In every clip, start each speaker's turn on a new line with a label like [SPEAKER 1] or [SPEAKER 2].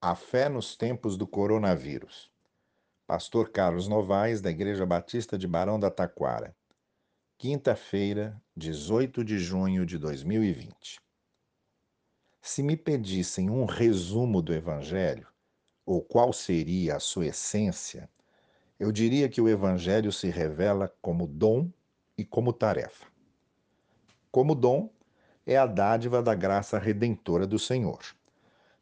[SPEAKER 1] A fé nos tempos do coronavírus. Pastor Carlos Novaes, da Igreja Batista de Barão da Taquara. Quinta-feira, 18 de junho de 2020. Se me pedissem um resumo do Evangelho, ou qual seria a sua essência, eu diria que o Evangelho se revela como dom e como tarefa. Como dom, é a dádiva da graça redentora do Senhor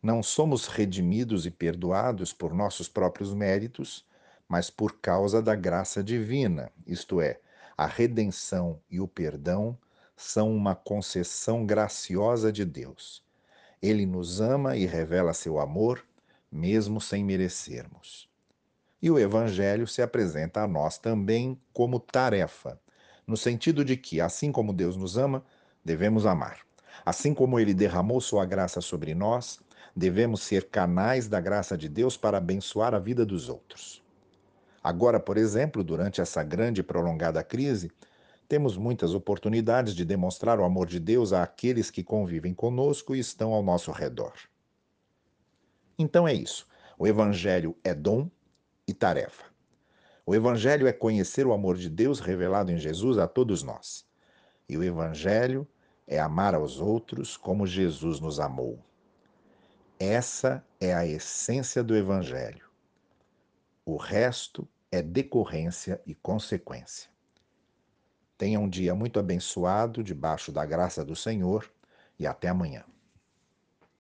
[SPEAKER 1] não somos redimidos e perdoados por nossos próprios méritos, mas por causa da graça divina, isto é, a redenção e o perdão são uma concessão graciosa de Deus. Ele nos ama e revela seu amor, mesmo sem merecermos. E o Evangelho se apresenta a nós também como tarefa, no sentido de que, assim como Deus nos ama, devemos amar. Assim como ele derramou sua graça sobre nós, devemos ser canais da graça de Deus para abençoar a vida dos outros. Agora, por exemplo, durante essa grande e prolongada crise, temos muitas oportunidades de demonstrar o amor de Deus àqueles que convivem conosco e estão ao nosso redor. Então é isso. O Evangelho é dom e tarefa. O Evangelho é conhecer o amor de Deus revelado em Jesus a todos nós. E o Evangelho é amar aos outros como Jesus nos amou. Essa é a essência do Evangelho. O resto é decorrência e consequência. Tenha um dia muito abençoado debaixo da graça do Senhor e até amanhã.